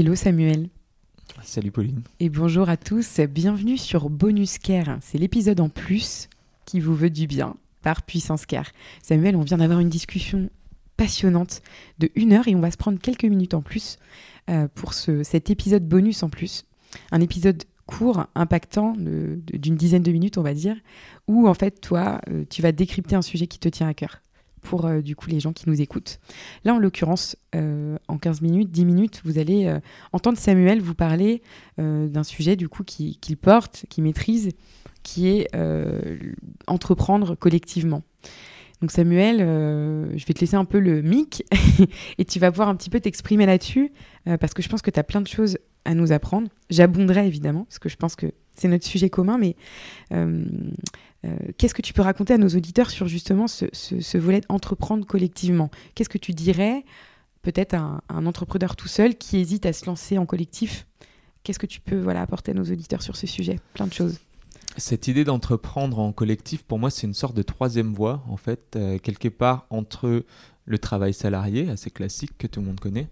Hello Samuel. Salut Pauline. Et bonjour à tous, bienvenue sur Bonus Care. C'est l'épisode en plus qui vous veut du bien par Puissance Care. Samuel, on vient d'avoir une discussion passionnante de une heure et on va se prendre quelques minutes en plus euh, pour ce, cet épisode bonus en plus. Un épisode court, impactant, d'une dizaine de minutes on va dire, où en fait toi, euh, tu vas décrypter un sujet qui te tient à cœur pour euh, du coup les gens qui nous écoutent. Là, en l'occurrence, euh, en 15 minutes, 10 minutes, vous allez euh, entendre Samuel vous parler d'un sujet du coup qu'il porte, qu'il maîtrise, qui est entreprendre collectivement. Donc Samuel, je vais te laisser un peu le mic et tu vas pouvoir un petit peu t'exprimer là-dessus parce que je pense que tu as plein de choses à nous apprendre. J'abonderai évidemment parce que je pense que c'est notre sujet commun, mais qu'est-ce que tu peux raconter à nos auditeurs sur justement ce, volet d'entreprendre collectivement? Qu'est-ce que tu dirais peut-être à un, entrepreneur tout seul qui hésite à se lancer en collectif? Qu'est-ce que tu peux voilà, apporter à nos auditeurs sur ce sujet? Plein de choses. Cette idée d'entreprendre en collectif, pour moi, c'est une sorte de troisième voie, en fait, euh, quelque part entre le travail salarié, assez classique que tout le monde connaît,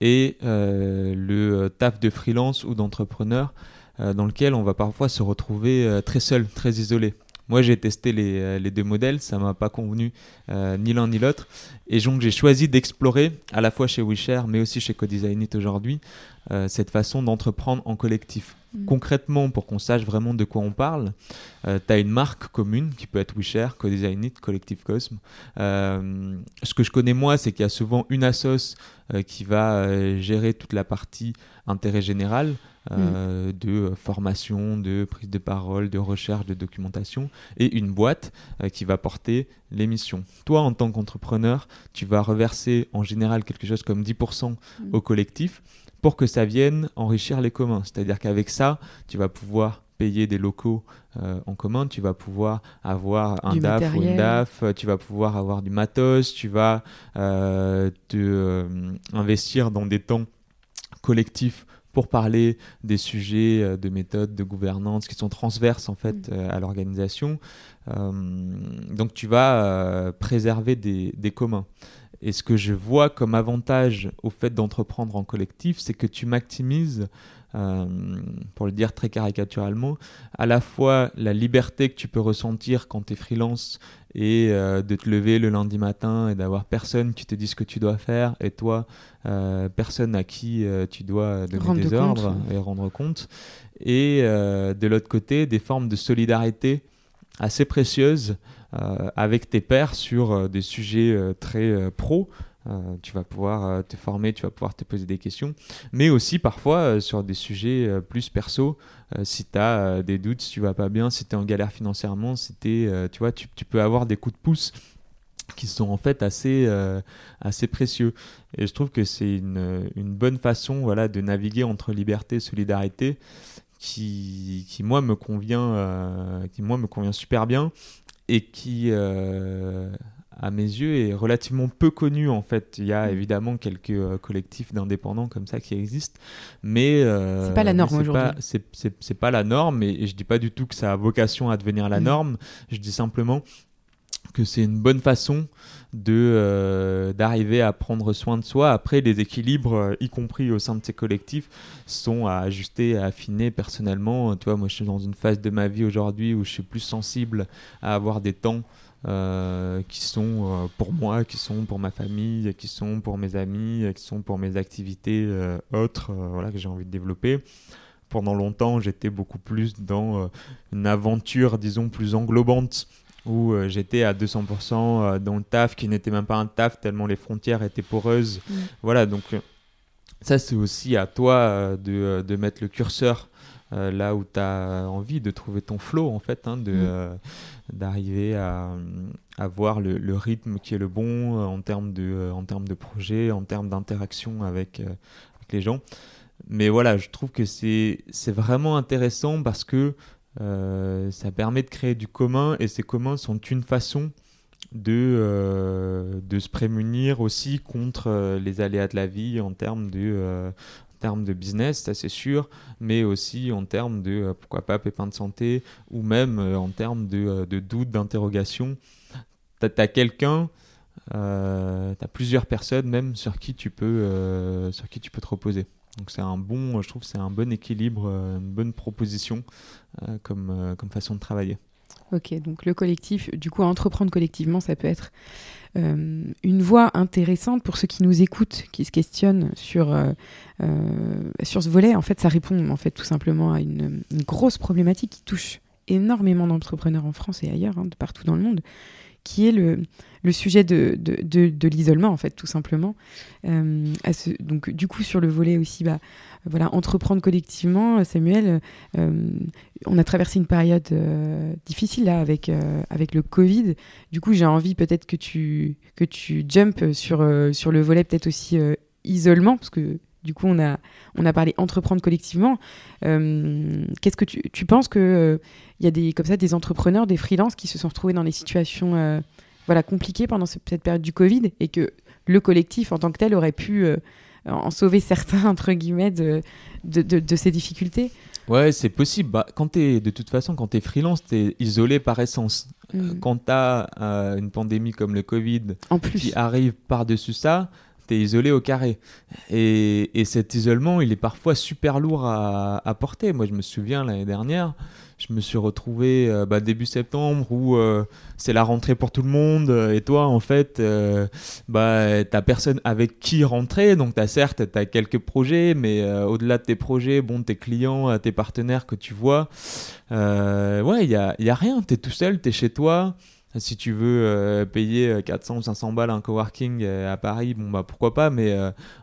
et euh, le taf de freelance ou d'entrepreneur, dans lequel on va parfois se retrouver très seul, très isolé. Moi, j'ai testé les, euh, les, deux modèles, ça m'a pas convenu euh, ni l'un ni l'autre. Et donc, j'ai choisi d'explorer, à la fois chez WeShare, mais aussi chez CoDesignit aujourd'hui, euh, cette façon d'entreprendre en collectif. Mm. Concrètement, pour qu'on sache vraiment de quoi on parle, tu as une marque commune qui peut être WeShare, CoDesignit, Collective Cosm. ce que je connais moi, c'est qu'il y a souvent une assoce qui va gérer toute la partie intérêt général. Euh, mm. de formation, de prise de parole, de recherche, de documentation, et une boîte euh, qui va porter l'émission. Toi, en tant qu'entrepreneur, tu vas reverser en général quelque chose comme 10% mm. au collectif pour que ça vienne enrichir les communs. C'est-à-dire qu'avec ça, tu vas pouvoir payer des locaux euh, en commun, tu vas pouvoir avoir un DAF ou une DAF, tu vas pouvoir avoir du matos, tu vas te, investir dans des temps collectifs pour parler des sujets euh, de méthode, de gouvernance qui sont transverses en fait mm. euh, à l'organisation. Euh, donc tu vas préserver des, des, communs. Et ce que je vois comme avantage au fait d'entreprendre en collectif, c'est que tu maximises euh, pour le dire très caricaturalement, à la fois la liberté que tu peux ressentir quand tu es freelance et euh, de te lever le lundi matin et d'avoir personne qui te dit ce que tu dois faire et toi, euh, personne à qui tu dois donner des ordres et rendre compte. Et de l'autre côté, des formes de solidarité assez précieuses avec tes pairs sur des sujets très pros. Euh, tu vas pouvoir euh, te former, tu vas pouvoir te poser des questions, mais aussi parfois euh, sur des sujets plus perso, si tu as des doutes, si tu vas pas bien, si tu es en galère financièrement, si tu vois, tu, peux avoir des coups de pouce qui sont en fait assez, assez précieux. Et je trouve que c'est une, une, bonne façon voilà, de naviguer entre liberté et solidarité qui, qui moi, me convient, qui, moi, me convient super bien et qui à mes yeux, est relativement peu connu en fait. Il y a mm. évidemment quelques euh, collectifs d'indépendants comme ça qui existent, mais euh, c'est pas la norme aujourd'hui. C'est pas la norme, et, je dis pas du tout que ça a vocation à devenir la mm. norme. Je dis simplement que c'est une bonne façon de euh, d'arriver à prendre soin de soi. Après, les équilibres, euh, y compris au sein de ces collectifs, sont à ajuster, à affiner personnellement. Tu vois, moi, je suis dans une phase de ma vie aujourd'hui où je suis plus sensible à avoir des temps euh, qui sont pour moi, qui sont pour ma famille, qui sont pour mes amis, qui sont pour mes activités autres voilà, que j'ai envie de développer. Pendant longtemps, j'étais beaucoup plus dans une aventure, disons, plus englobante, où j'étais à 200% dans le taf, qui n'était même pas un taf, tellement les frontières étaient poreuses. Voilà, donc ça, c'est aussi à toi de, de, mettre le curseur là où tu as envie de trouver ton flow, en fait, hein, de, mm. d'arriver à, à voir le, le, rythme qui est le bon en termes de, en termes de projet, en termes d'interaction avec, avec les gens. Mais voilà, je trouve que c'est, c'est vraiment intéressant parce que ça permet de créer du commun et ces communs sont une façon de, euh, de se prémunir aussi contre euh, les aléas de la vie en termes de, euh, en termes de business, ça c'est sûr, mais aussi en termes de, pourquoi pas, pépins de santé, ou même en termes de, de doutes, d'interrogations. Tu as, quelqu'un, tu as plusieurs personnes même sur qui tu peux, sur qui tu peux te reposer. Donc c'est un bon, je trouve c'est un bon équilibre, une bonne proposition comme, comme façon de travailler. Ok, donc le collectif, du coup, entreprendre collectivement, ça peut être euh, une voie intéressante pour ceux qui nous écoutent, qui se questionnent sur, euh, euh, sur ce volet. En fait, ça répond en fait tout simplement à une, grosse problématique qui touche énormément d'entrepreneurs en France et ailleurs, hein, de partout dans le monde, qui est le, le sujet de, de, de, l'isolement, en fait, tout simplement. ce, donc, du coup, sur le volet aussi, bah, voilà, entreprendre collectivement, Samuel, on a traversé une période euh, difficile là avec, euh, avec le Covid. Du coup, j'ai envie peut-être que tu, que tu jump sur, euh, sur le volet peut-être aussi isolement, parce que du coup, on a, on a parlé entreprendre collectivement. Qu'est-ce que tu, tu penses qu'il il y a des, comme ça, des entrepreneurs, des freelances qui se sont retrouvés dans des situations voilà, compliquées pendant cette période du Covid et que le collectif en tant que tel aurait pu en sauver certains, entre guillemets, de, de, de ces difficultés? Ouais, c'est possible. Bah, quand es, de toute façon, quand tu es freelance, tu es isolé par essence. Euh, mm. Quand tu as euh, une pandémie comme le Covid en plus. qui arrive par-dessus ça, isolé au carré. Et, et, cet isolement, il est parfois super lourd à, à porter. Moi, je me souviens l'année dernière, je me suis retrouvé euh, bah, début septembre où euh, c'est la rentrée pour tout le monde euh, et toi en fait bah t'as personne avec qui rentrer donc t'as certes t'as quelques projets mais au-delà de tes projets bon tes clients tes partenaires que tu vois ouais il y a, a rien t'es tout seul t'es chez toi si tu veux payer 400 ou 500 balles un coworking à Paris, bon bah pourquoi pas, mais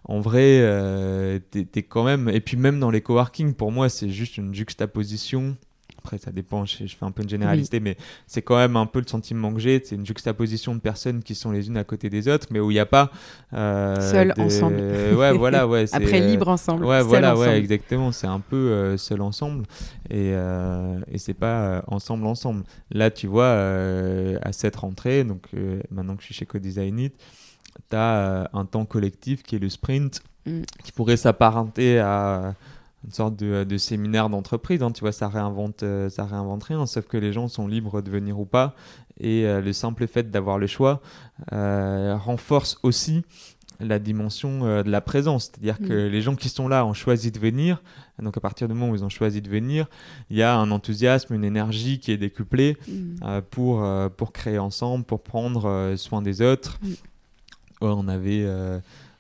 en vrai, t'es es quand même. Et puis même dans les coworking, pour moi, c'est juste une juxtaposition après ça dépend, je, fais un peu une généralité, mais c'est quand même un peu le sentiment que j'ai, c'est une juxtaposition de personnes qui sont les unes à côté des autres, mais où il n'y a pas... Euh, seul ensemble. ouais, voilà, ouais. Après libre ensemble. Ouais, voilà, ouais, exactement, c'est un peu euh, seul ensemble, et, euh, et c'est pas ensemble ensemble. Là, tu vois, à cette rentrée, donc maintenant que je suis chez Co-Design It, tu as un temps collectif qui est le sprint, mm. qui pourrait s'apparenter à une sorte de, de séminaire d'entreprise. Hein, tu vois, ça réinvente, euh, ça réinvente rien, sauf que les gens sont libres de venir ou pas. Et euh, le simple fait d'avoir le choix euh, renforce aussi la dimension de la présence. C'est-à-dire que mm. les gens qui sont là ont choisi de venir. Donc à partir du moment où ils ont choisi de venir, il y a un enthousiasme, une énergie qui est décuplée mm. pour, pour créer ensemble, pour prendre soin des autres. Mm. on avait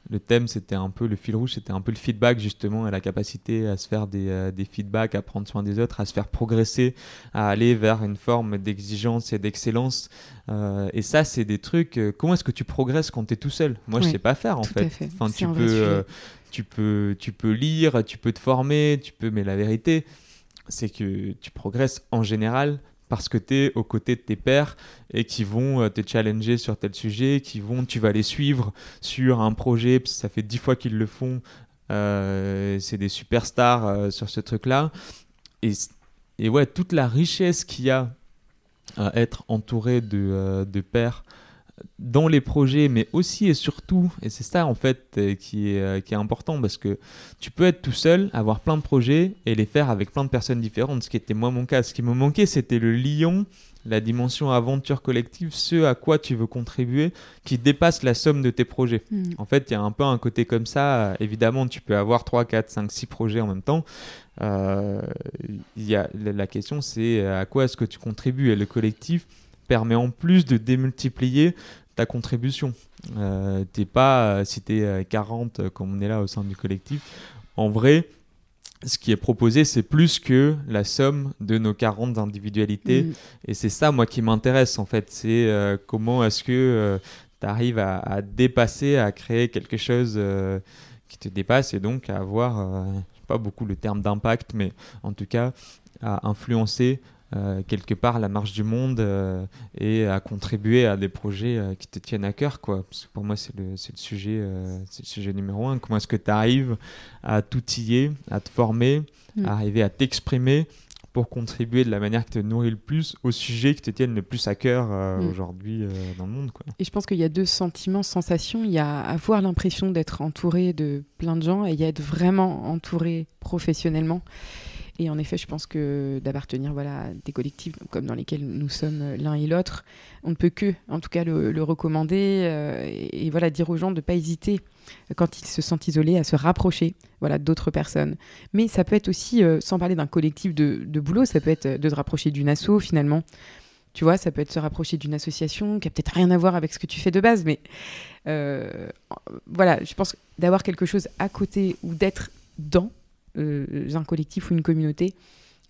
le thème, c'était un peu le fil rouge, c'était un peu le feedback justement, et la capacité à se faire des, euh, des, feedbacks, à prendre soin des autres, à se faire progresser, à aller vers une forme d'exigence et d'excellence. Euh, et ça, c'est des trucs. Euh, comment est-ce que tu progresses quand tu es tout seul? Moi, je sais pas faire en fait. Enfin, tu peux, tu peux, tu peux lire, tu peux te former, tu peux, mais la vérité, c'est que tu progresses en général parce que tu es aux côtés de tes pairs et qui vont euh, te challenger sur tel sujet, qui vont, tu vas les suivre sur un projet, ça fait dix fois qu'ils le font, euh, c'est des superstars euh, sur ce truc-là. Et, et, ouais, toute la richesse qu'il y a à être entouré de, de pairs dans les projets, mais aussi et surtout, et c'est ça en fait euh, qui est, euh, qui est important parce que tu peux être tout seul, avoir plein de projets et les faire avec plein de personnes différentes, ce qui était moi mon cas. Ce qui me manquait, c'était le lion, la dimension aventure collective, ce à quoi tu veux contribuer, qui dépasse la somme de tes projets. Hmm. En fait, il y a un peu un côté comme ça. Évidemment, tu peux avoir 3, 4, 5, 6 projets en même temps. Euh, y a, la question, c'est à quoi est-ce que tu contribues? Et le collectif, permet en plus de démultiplier ta contribution. Euh, t'es pas, si tu es 40 comme on est là au sein du collectif, en vrai, ce qui est proposé, c'est plus que la somme de nos 40 individualités. Mm. Et c'est ça, moi, qui m'intéresse, en fait. C'est euh, comment est-ce que euh, tu arrives à, dépasser, à créer quelque chose qui te dépasse et donc à avoir, je pas beaucoup le terme d'impact, mais en tout cas à influencer euh, quelque part la marche du monde euh, et à contribuer à des projets euh, qui te tiennent à cœur. Quoi. Parce que pour moi, c'est le, le, sujet, c'est le sujet numéro un. Comment est-ce que tu arrives à t'outiller, à te former, mm. à arriver à t'exprimer pour contribuer de la manière qui te nourrit le plus au sujet qui te tiennent le plus à cœur mm. aujourd'hui dans le monde. Quoi. Et je pense qu'il y a deux sentiments, sensations. Il y a avoir l'impression d'être entouré de plein de gens et il y a être vraiment entouré professionnellement. Et en effet, je pense que d'appartenir voilà, à des collectifs comme dans lesquels nous sommes l'un et l'autre, on ne peut que, en tout cas, le, recommander euh, et, voilà, dire aux gens de ne pas hésiter quand ils se sentent isolés à se rapprocher voilà, d'autres personnes. Mais ça peut être aussi, euh, sans parler d'un collectif de, boulot, ça peut être de se rapprocher d'une asso finalement. Tu vois, ça peut être se rapprocher d'une association qui a peut-être rien à voir avec ce que tu fais de base, mais euh, voilà, je pense d'avoir quelque chose à côté ou d'être dans euh, un collectif ou une communauté,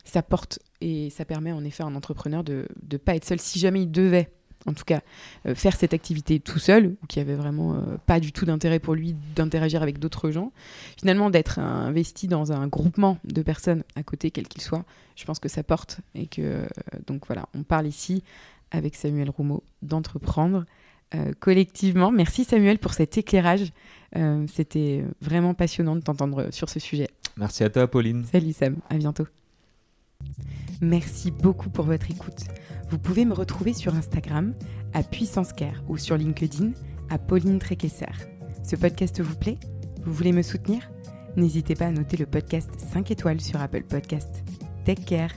ça porte et ça permet en effet à un entrepreneur de ne pas être seul si jamais il devait en tout cas euh, faire cette activité tout seul, ou qui avait vraiment euh, pas du tout d'intérêt pour lui d'interagir avec d'autres gens, finalement d'être investi dans un groupement de personnes à côté, quel qu'il soit, je pense que ça porte. Et que donc voilà, on parle ici avec Samuel Roumeau d'entreprendre collectivement. Merci Samuel pour cet éclairage. C'était vraiment passionnant de t'entendre sur ce sujet. Merci à toi, Pauline. Salut Sam, à bientôt. Merci beaucoup pour votre écoute. Vous pouvez me retrouver sur Instagram à Puissance Care ou sur LinkedIn à Pauline Tréquesser. Ce podcast vous plaît? Vous voulez me soutenir? N'hésitez pas à noter le podcast 5 étoiles sur Apple Podcast. Take care